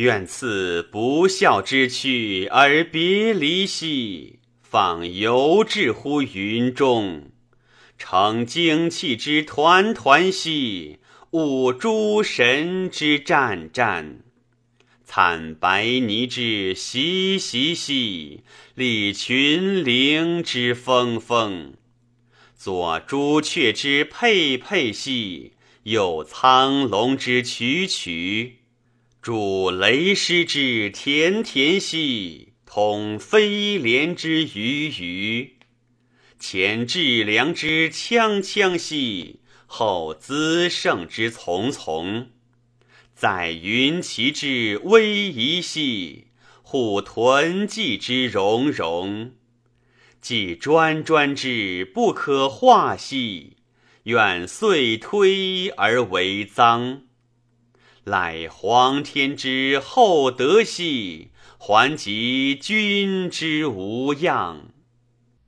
愿赐不孝之躯而别离兮，放游志乎云中。乘精气之团团兮，舞诸神之战战。惨白泥之习习兮，立群灵之风风。左朱雀之佩佩兮，右苍龙之曲曲。主雷师之田田兮，统飞廉之鱼鱼。前致良之锵锵兮，后资胜之从从。载云骑之威仪兮，虎屯骑之融融。既专专之不可化兮，愿遂推而为臧。乃皇天之厚德兮，还及君之无恙。